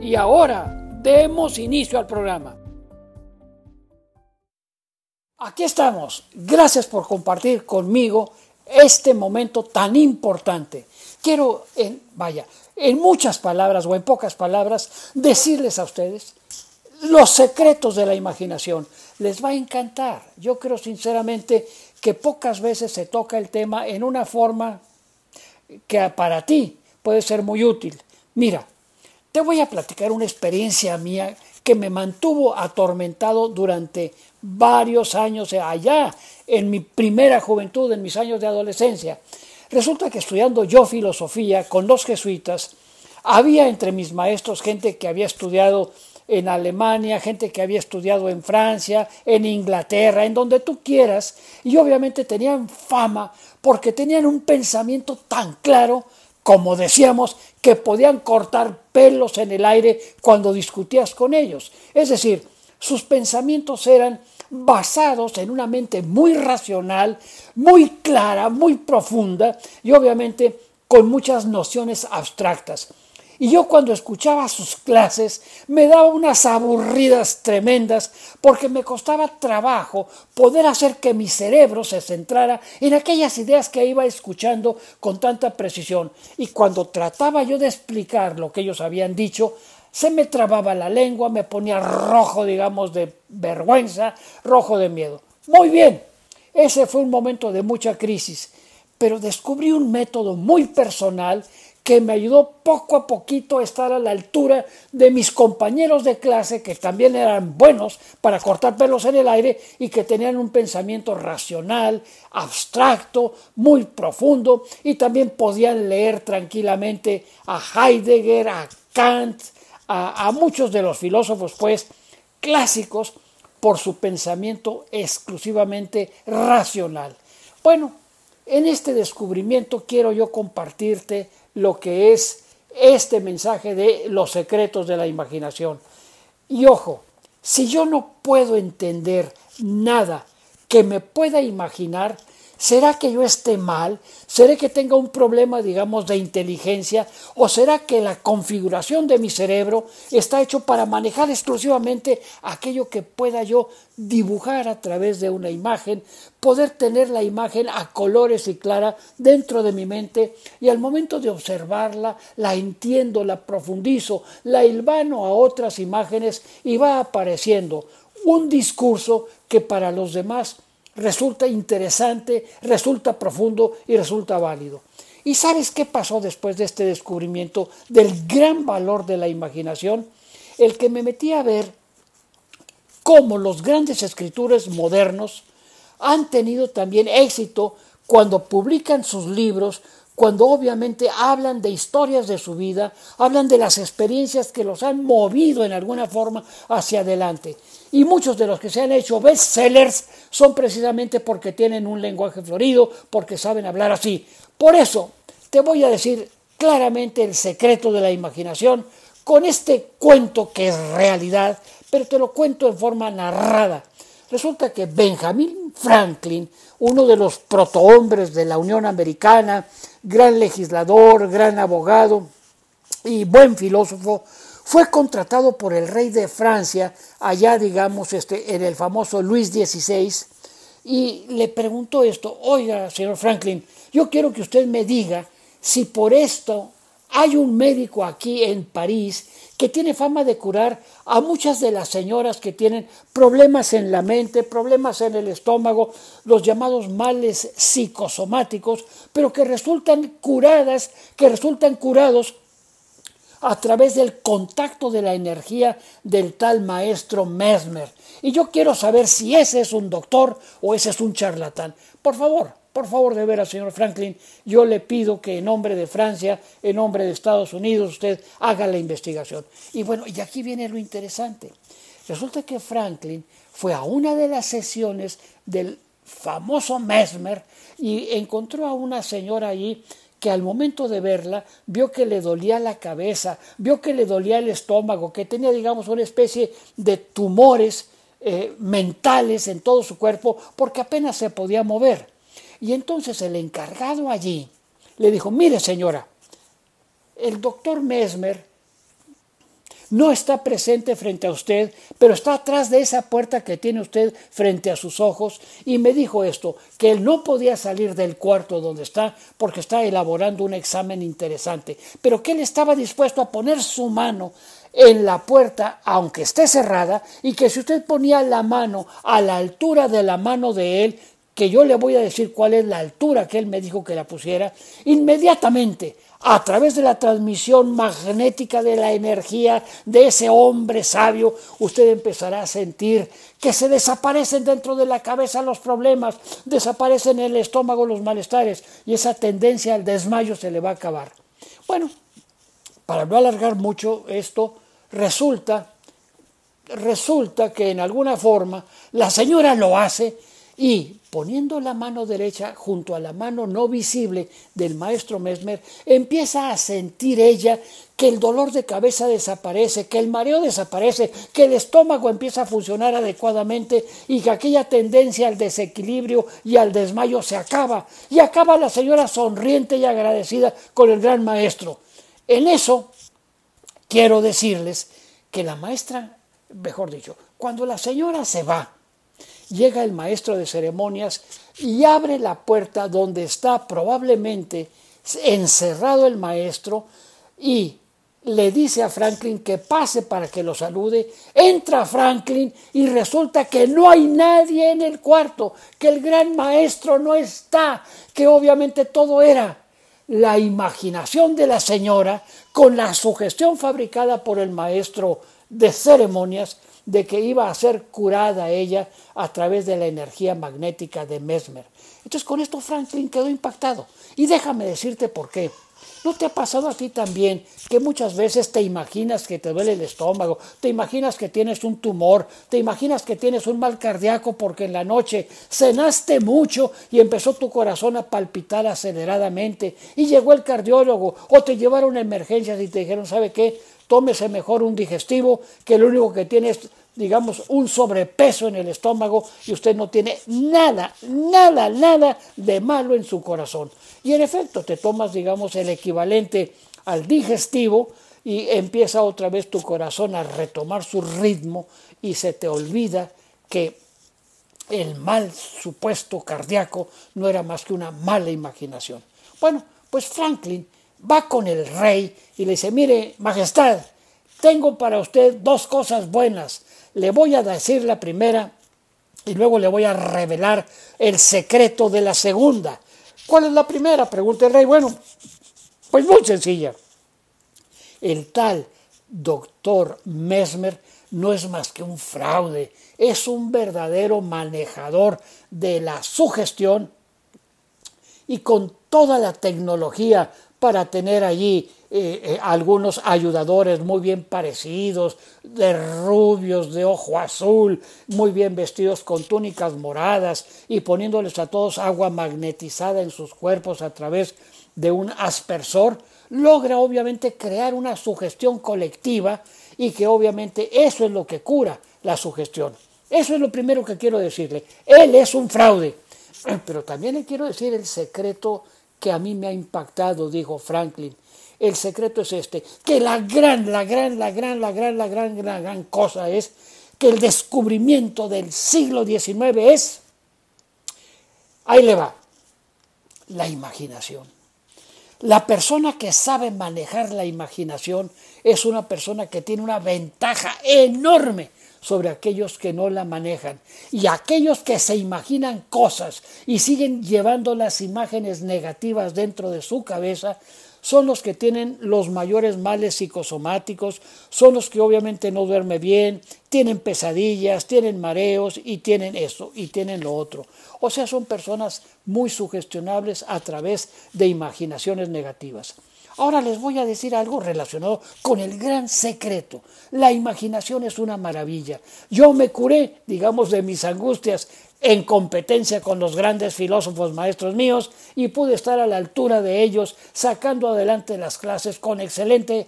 Y ahora demos inicio al programa. Aquí estamos. Gracias por compartir conmigo este momento tan importante. Quiero, en, vaya, en muchas palabras o en pocas palabras, decirles a ustedes los secretos de la imaginación. Les va a encantar. Yo creo sinceramente que pocas veces se toca el tema en una forma que para ti puede ser muy útil. Mira, te voy a platicar una experiencia mía que me mantuvo atormentado durante varios años allá, en mi primera juventud, en mis años de adolescencia. Resulta que estudiando yo filosofía con los jesuitas, había entre mis maestros gente que había estudiado en Alemania, gente que había estudiado en Francia, en Inglaterra, en donde tú quieras, y obviamente tenían fama porque tenían un pensamiento tan claro como decíamos, que podían cortar pelos en el aire cuando discutías con ellos. Es decir, sus pensamientos eran basados en una mente muy racional, muy clara, muy profunda y obviamente con muchas nociones abstractas. Y yo cuando escuchaba sus clases me daba unas aburridas tremendas porque me costaba trabajo poder hacer que mi cerebro se centrara en aquellas ideas que iba escuchando con tanta precisión. Y cuando trataba yo de explicar lo que ellos habían dicho, se me trababa la lengua, me ponía rojo, digamos, de vergüenza, rojo de miedo. Muy bien, ese fue un momento de mucha crisis, pero descubrí un método muy personal que me ayudó poco a poquito a estar a la altura de mis compañeros de clase que también eran buenos para cortar pelos en el aire y que tenían un pensamiento racional, abstracto, muy profundo y también podían leer tranquilamente a Heidegger, a Kant, a, a muchos de los filósofos pues clásicos por su pensamiento exclusivamente racional. Bueno, en este descubrimiento quiero yo compartirte lo que es este mensaje de los secretos de la imaginación. Y ojo, si yo no puedo entender nada que me pueda imaginar, ¿Será que yo esté mal? ¿Será que tenga un problema, digamos, de inteligencia? ¿O será que la configuración de mi cerebro está hecho para manejar exclusivamente aquello que pueda yo dibujar a través de una imagen, poder tener la imagen a colores y clara dentro de mi mente y al momento de observarla la entiendo, la profundizo, la hilvano a otras imágenes y va apareciendo un discurso que para los demás resulta interesante, resulta profundo y resulta válido. ¿Y sabes qué pasó después de este descubrimiento del gran valor de la imaginación? El que me metí a ver cómo los grandes escritores modernos han tenido también éxito cuando publican sus libros, cuando obviamente hablan de historias de su vida, hablan de las experiencias que los han movido en alguna forma hacia adelante. Y muchos de los que se han hecho bestsellers son precisamente porque tienen un lenguaje florido, porque saben hablar así. Por eso te voy a decir claramente el secreto de la imaginación con este cuento que es realidad, pero te lo cuento en forma narrada. Resulta que Benjamin Franklin, uno de los protohombres de la Unión Americana, gran legislador, gran abogado y buen filósofo, fue contratado por el rey de Francia, allá digamos este, en el famoso Luis XVI, y le preguntó esto, oiga, señor Franklin, yo quiero que usted me diga si por esto hay un médico aquí en París que tiene fama de curar a muchas de las señoras que tienen problemas en la mente, problemas en el estómago, los llamados males psicosomáticos, pero que resultan curadas, que resultan curados a través del contacto de la energía del tal maestro Mesmer. Y yo quiero saber si ese es un doctor o ese es un charlatán. Por favor, por favor, de veras, señor Franklin, yo le pido que en nombre de Francia, en nombre de Estados Unidos, usted haga la investigación. Y bueno, y aquí viene lo interesante. Resulta que Franklin fue a una de las sesiones del famoso Mesmer y encontró a una señora allí que al momento de verla vio que le dolía la cabeza, vio que le dolía el estómago, que tenía, digamos, una especie de tumores eh, mentales en todo su cuerpo porque apenas se podía mover. Y entonces el encargado allí le dijo, mire señora, el doctor Mesmer no está presente frente a usted, pero está atrás de esa puerta que tiene usted frente a sus ojos. Y me dijo esto, que él no podía salir del cuarto donde está porque está elaborando un examen interesante, pero que él estaba dispuesto a poner su mano en la puerta, aunque esté cerrada, y que si usted ponía la mano a la altura de la mano de él, que yo le voy a decir cuál es la altura que él me dijo que la pusiera, inmediatamente a través de la transmisión magnética de la energía de ese hombre sabio, usted empezará a sentir que se desaparecen dentro de la cabeza los problemas, desaparecen en el estómago los malestares y esa tendencia al desmayo se le va a acabar. Bueno, para no alargar mucho esto, resulta, resulta que en alguna forma la señora lo hace y poniendo la mano derecha junto a la mano no visible del maestro Mesmer, empieza a sentir ella que el dolor de cabeza desaparece, que el mareo desaparece, que el estómago empieza a funcionar adecuadamente y que aquella tendencia al desequilibrio y al desmayo se acaba. Y acaba la señora sonriente y agradecida con el gran maestro. En eso quiero decirles que la maestra, mejor dicho, cuando la señora se va, llega el maestro de ceremonias y abre la puerta donde está probablemente encerrado el maestro y le dice a Franklin que pase para que lo salude. Entra Franklin y resulta que no hay nadie en el cuarto, que el gran maestro no está, que obviamente todo era la imaginación de la señora con la sugestión fabricada por el maestro de ceremonias de que iba a ser curada ella a través de la energía magnética de Mesmer. Entonces con esto Franklin quedó impactado. Y déjame decirte por qué. ¿No te ha pasado a ti también que muchas veces te imaginas que te duele el estómago, te imaginas que tienes un tumor, te imaginas que tienes un mal cardíaco porque en la noche cenaste mucho y empezó tu corazón a palpitar aceleradamente y llegó el cardiólogo o te llevaron a emergencias y te dijeron, ¿sabe qué? tómese mejor un digestivo, que lo único que tiene es, digamos, un sobrepeso en el estómago y usted no tiene nada, nada, nada de malo en su corazón. Y en efecto, te tomas, digamos, el equivalente al digestivo y empieza otra vez tu corazón a retomar su ritmo y se te olvida que el mal supuesto cardíaco no era más que una mala imaginación. Bueno, pues Franklin va con el rey y le dice, mire, Majestad, tengo para usted dos cosas buenas. Le voy a decir la primera y luego le voy a revelar el secreto de la segunda. ¿Cuál es la primera? Pregunta el rey. Bueno, pues muy sencilla. El tal doctor Mesmer no es más que un fraude, es un verdadero manejador de la sugestión y con toda la tecnología para tener allí eh, eh, algunos ayudadores muy bien parecidos, de rubios, de ojo azul, muy bien vestidos con túnicas moradas y poniéndoles a todos agua magnetizada en sus cuerpos a través de un aspersor, logra obviamente crear una sugestión colectiva y que obviamente eso es lo que cura la sugestión. Eso es lo primero que quiero decirle. Él es un fraude. Pero también le quiero decir el secreto que a mí me ha impactado, dijo Franklin. El secreto es este, que la gran, la gran, la gran, la gran, la gran, la gran cosa es que el descubrimiento del siglo XIX es, ahí le va, la imaginación. La persona que sabe manejar la imaginación es una persona que tiene una ventaja enorme sobre aquellos que no la manejan. Y aquellos que se imaginan cosas y siguen llevando las imágenes negativas dentro de su cabeza, son los que tienen los mayores males psicosomáticos, son los que obviamente no duermen bien, tienen pesadillas, tienen mareos y tienen eso y tienen lo otro. O sea, son personas muy sugestionables a través de imaginaciones negativas. Ahora les voy a decir algo relacionado con el gran secreto. La imaginación es una maravilla. Yo me curé, digamos, de mis angustias en competencia con los grandes filósofos maestros míos y pude estar a la altura de ellos sacando adelante las clases con excelente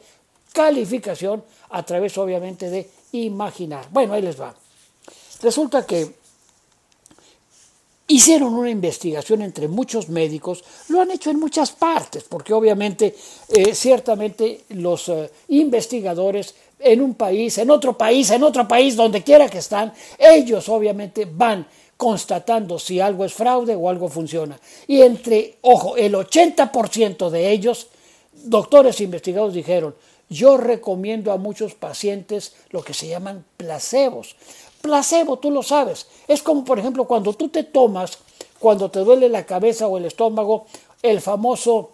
calificación a través obviamente de imaginar. Bueno, ahí les va. Resulta que Hicieron una investigación entre muchos médicos, lo han hecho en muchas partes, porque obviamente, eh, ciertamente los eh, investigadores en un país, en otro país, en otro país, donde quiera que están, ellos obviamente van constatando si algo es fraude o algo funciona. Y entre, ojo, el 80% de ellos, doctores investigados dijeron, yo recomiendo a muchos pacientes lo que se llaman placebos. Placebo, tú lo sabes. Es como, por ejemplo, cuando tú te tomas, cuando te duele la cabeza o el estómago, el famoso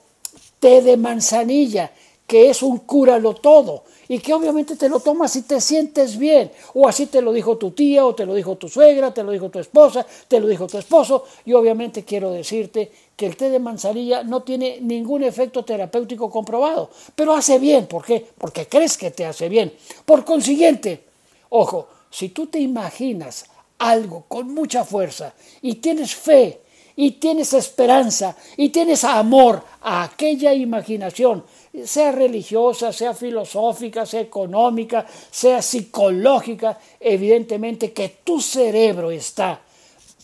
té de manzanilla, que es un cúralo todo y que obviamente te lo tomas y te sientes bien. O así te lo dijo tu tía, o te lo dijo tu suegra, te lo dijo tu esposa, te lo dijo tu esposo. Y obviamente quiero decirte que el té de manzanilla no tiene ningún efecto terapéutico comprobado, pero hace bien. ¿Por qué? Porque crees que te hace bien. Por consiguiente, ojo, si tú te imaginas algo con mucha fuerza y tienes fe y tienes esperanza y tienes amor a aquella imaginación, sea religiosa, sea filosófica, sea económica, sea psicológica, evidentemente que tu cerebro está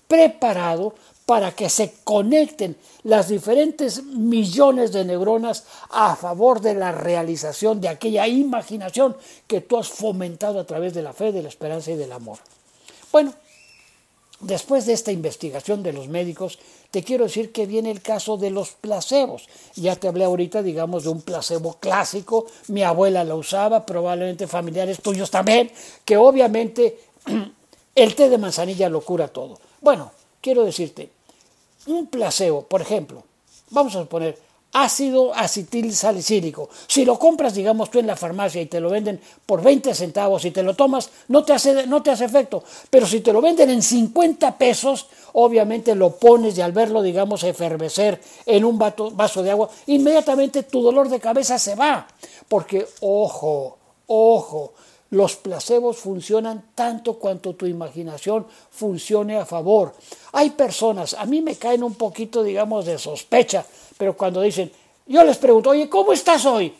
preparado para que se conecten las diferentes millones de neuronas a favor de la realización de aquella imaginación que tú has fomentado a través de la fe, de la esperanza y del amor. Bueno, después de esta investigación de los médicos, te quiero decir que viene el caso de los placebos. Ya te hablé ahorita, digamos, de un placebo clásico, mi abuela lo usaba, probablemente familiares tuyos también, que obviamente el té de manzanilla lo cura todo. Bueno, quiero decirte, un placebo, por ejemplo, vamos a suponer ácido acetil salicílico. Si lo compras, digamos tú en la farmacia y te lo venden por 20 centavos y te lo tomas, no te hace, no te hace efecto. Pero si te lo venden en 50 pesos, obviamente lo pones y al verlo, digamos, efervecer en un vaso de agua, inmediatamente tu dolor de cabeza se va. Porque, ojo, ojo, los placebos funcionan tanto cuanto tu imaginación funcione a favor. Hay personas, a mí me caen un poquito, digamos, de sospecha, pero cuando dicen, yo les pregunto, oye, ¿cómo estás hoy?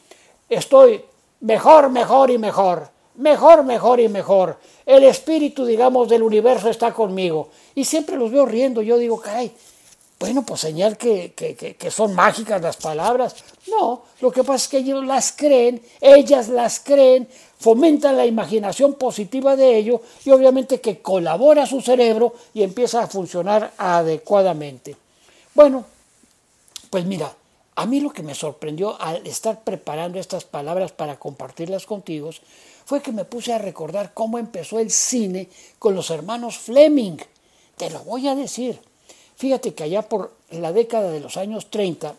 Estoy mejor, mejor y mejor, mejor, mejor y mejor. El espíritu, digamos, del universo está conmigo. Y siempre los veo riendo, yo digo, caray, bueno, pues señal que, que, que, son mágicas las palabras. No, lo que pasa es que ellos las creen, ellas las creen, fomentan la imaginación positiva de ello y obviamente que colabora su cerebro y empieza a funcionar adecuadamente. Bueno, pues mira, a mí lo que me sorprendió al estar preparando estas palabras para compartirlas contigo fue que me puse a recordar cómo empezó el cine con los hermanos Fleming. Te lo voy a decir. Fíjate que allá por la década de los años 30,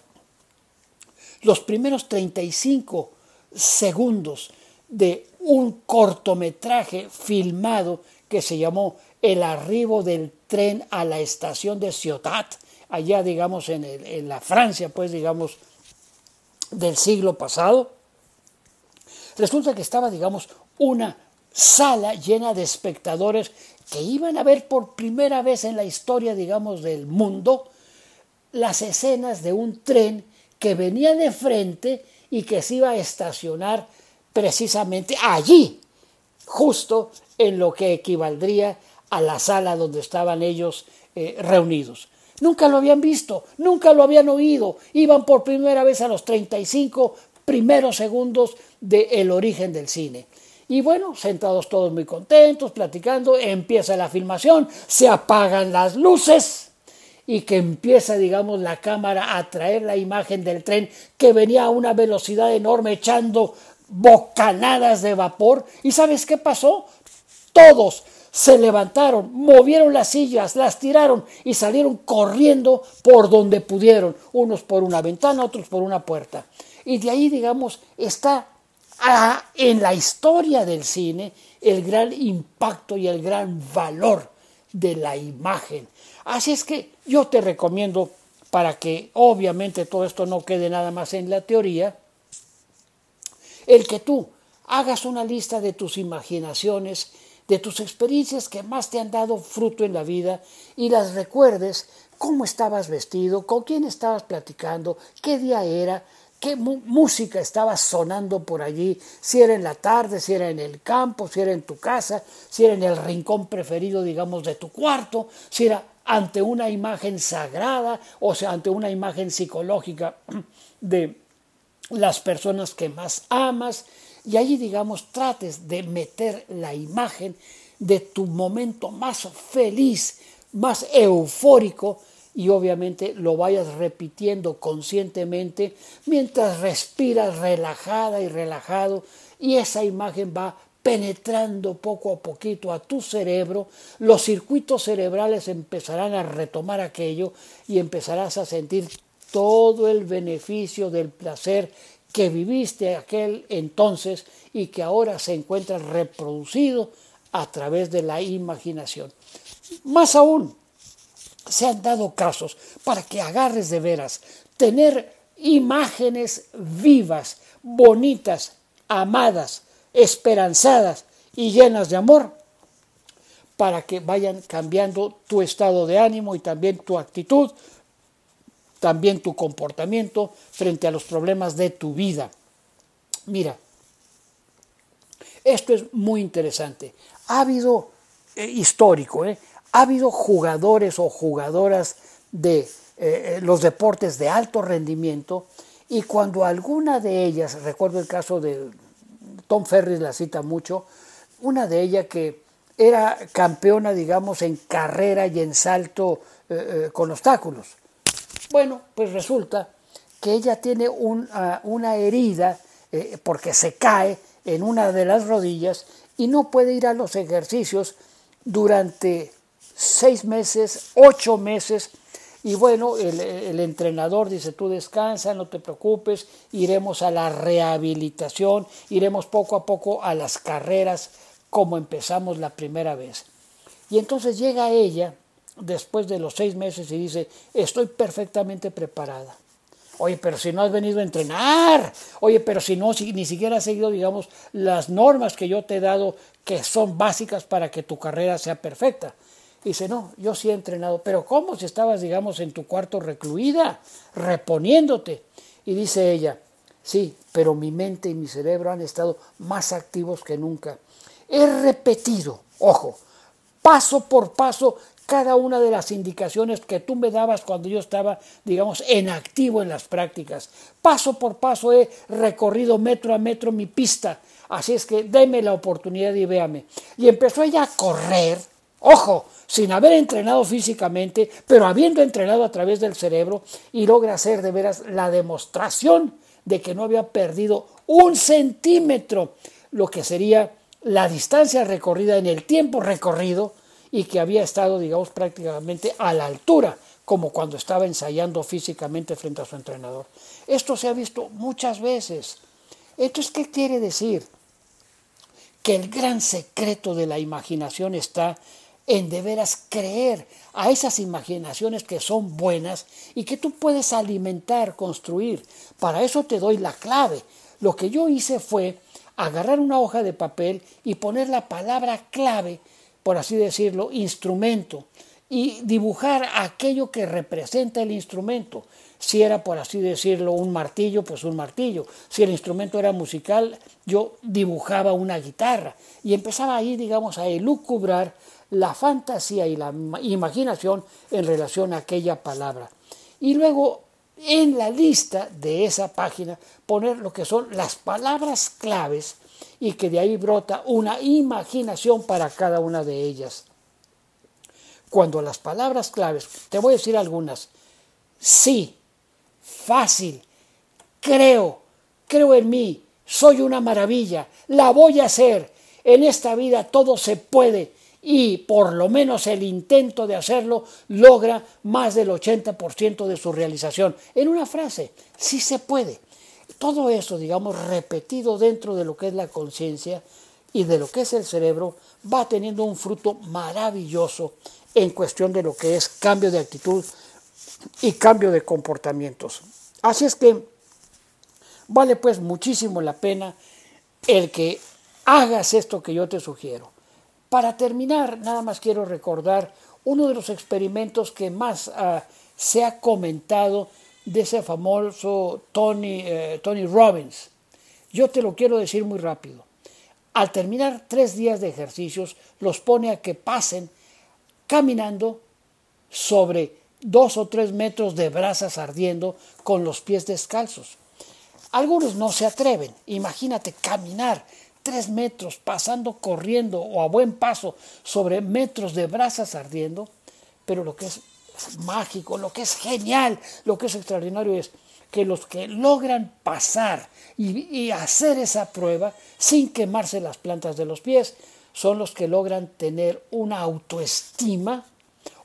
los primeros 35 segundos de un cortometraje filmado que se llamó El arribo del tren a la estación de Ciotat, allá digamos en, en la Francia, pues digamos, del siglo pasado. Resulta que estaba, digamos, una sala llena de espectadores que iban a ver por primera vez en la historia, digamos, del mundo, las escenas de un tren que venía de frente y que se iba a estacionar precisamente allí, justo en lo que equivaldría a la sala donde estaban ellos eh, reunidos. Nunca lo habían visto, nunca lo habían oído, iban por primera vez a los 35 primeros segundos del origen del cine. Y bueno, sentados todos muy contentos, platicando, empieza la filmación, se apagan las luces y que empieza, digamos, la cámara a traer la imagen del tren que venía a una velocidad enorme echando bocanadas de vapor. ¿Y sabes qué pasó? Todos se levantaron, movieron las sillas, las tiraron y salieron corriendo por donde pudieron, unos por una ventana, otros por una puerta. Y de ahí, digamos, está en la historia del cine el gran impacto y el gran valor de la imagen. Así es que yo te recomiendo, para que obviamente todo esto no quede nada más en la teoría, el que tú hagas una lista de tus imaginaciones, de tus experiencias que más te han dado fruto en la vida y las recuerdes cómo estabas vestido, con quién estabas platicando, qué día era, qué música estaba sonando por allí, si era en la tarde, si era en el campo, si era en tu casa, si era en el rincón preferido, digamos, de tu cuarto, si era ante una imagen sagrada o sea, ante una imagen psicológica de las personas que más amas. Y allí digamos trates de meter la imagen de tu momento más feliz, más eufórico y obviamente lo vayas repitiendo conscientemente mientras respiras relajada y relajado y esa imagen va penetrando poco a poquito a tu cerebro, los circuitos cerebrales empezarán a retomar aquello y empezarás a sentir todo el beneficio del placer que viviste aquel entonces y que ahora se encuentra reproducido a través de la imaginación. Más aún, se han dado casos para que agarres de veras, tener imágenes vivas, bonitas, amadas, esperanzadas y llenas de amor, para que vayan cambiando tu estado de ánimo y también tu actitud, también tu comportamiento frente a los problemas de tu vida. Mira, esto es muy interesante. Ha habido, eh, histórico, eh, ha habido jugadores o jugadoras de eh, los deportes de alto rendimiento y cuando alguna de ellas, recuerdo el caso de Tom Ferris la cita mucho, una de ellas que era campeona, digamos, en carrera y en salto con obstáculos. Bueno, pues resulta que ella tiene ah, una herida eh, porque se cae en una de las rodillas y no puede ir a los ejercicios durante seis meses, ocho meses. Y bueno, el, entrenador dice, tú descansa, no te preocupes, iremos a la rehabilitación, iremos poco a poco a las carreras como empezamos la primera vez. Y entonces llega ella después de los seis meses y dice, estoy perfectamente preparada. Oye, pero si no has venido a entrenar, oye, pero si no, si, ni siquiera has seguido, digamos, las normas que yo te he dado, que son básicas para que tu carrera sea perfecta. Dice, no, yo sí he entrenado, pero ¿cómo si estabas, digamos, en tu cuarto recluida, reponiéndote? Y dice ella, sí, pero mi mente y mi cerebro han estado más activos que nunca. He repetido, ojo, paso por paso cada una de las indicaciones que tú me dabas cuando yo estaba, digamos, en activo en las prácticas. Paso por paso he recorrido metro a metro mi pista. Así es que deme la oportunidad y véame. Y empezó ella a correr, ojo, sin haber entrenado físicamente, pero habiendo entrenado a través del cerebro, y logra hacer de veras la demostración de que no había perdido un centímetro, lo que sería la distancia recorrida en el tiempo recorrido, y que había estado, digamos, prácticamente a la altura, como cuando estaba ensayando físicamente frente a su entrenador. Esto se ha visto muchas veces. Entonces, ¿qué quiere decir? Que el gran secreto de la imaginación está en de veras creer a esas imaginaciones que son buenas y que tú puedes alimentar, construir. Para eso te doy la clave. Lo que yo hice fue agarrar una hoja de papel y poner la palabra clave por así decirlo, instrumento y dibujar aquello que representa el instrumento. Si era, por así decirlo, un martillo, pues un martillo. Si el instrumento era musical, yo dibujaba una guitarra y empezaba ahí, digamos, a elucubrar la fantasía y la imaginación en relación a aquella palabra. Y luego en la lista de esa página poner lo que son las palabras claves y que de ahí brota una imaginación para cada una de ellas. Cuando las palabras claves, te voy a decir algunas, sí, fácil, creo, creo en mí, soy una maravilla, la voy a hacer, en esta vida todo se puede y por lo menos el intento de hacerlo logra más del 80% de su realización. En una frase, sí se puede. Todo eso, digamos, repetido dentro de lo que es la conciencia y de lo que es el cerebro, va teniendo un fruto maravilloso en cuestión de lo que es cambio de actitud y cambio de comportamientos. Así es que vale pues muchísimo la pena el que hagas esto que yo te sugiero. Para terminar, nada más quiero recordar uno de los experimentos que más ah, se ha comentado de ese famoso Tony, eh, Tony Robbins. Yo te lo quiero decir muy rápido. Al terminar tres días de ejercicios, los pone a que pasen caminando sobre dos o tres metros de brasas ardiendo con los pies descalzos. Algunos no se atreven. Imagínate caminar tres metros, pasando corriendo o a buen paso sobre metros de brasas ardiendo. Pero lo que es mágico, lo que es genial, lo que es extraordinario es que los que logran pasar y, y, hacer esa prueba sin quemarse las plantas de los pies son los que logran tener una autoestima,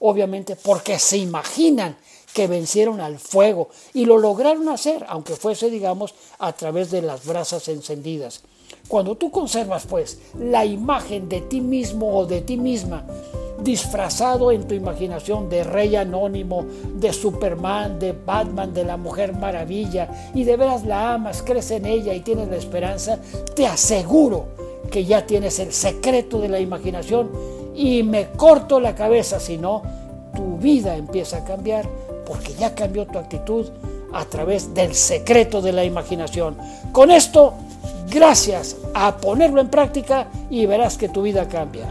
obviamente porque se imaginan que vencieron al fuego y lo lograron hacer, aunque fuese, digamos, a través de las brasas encendidas. Cuando tú conservas, pues, la imagen de ti mismo o de ti misma, disfrazado en tu imaginación de rey anónimo, de Superman, de Batman, de la Mujer Maravilla, y de veras la amas, crees en ella y tienes la esperanza, te aseguro que ya tienes el secreto de la imaginación y me corto la cabeza si no, tu vida empieza a cambiar porque ya cambió tu actitud a través del secreto de la imaginación. Con esto, gracias a ponerlo en práctica y verás que tu vida cambia.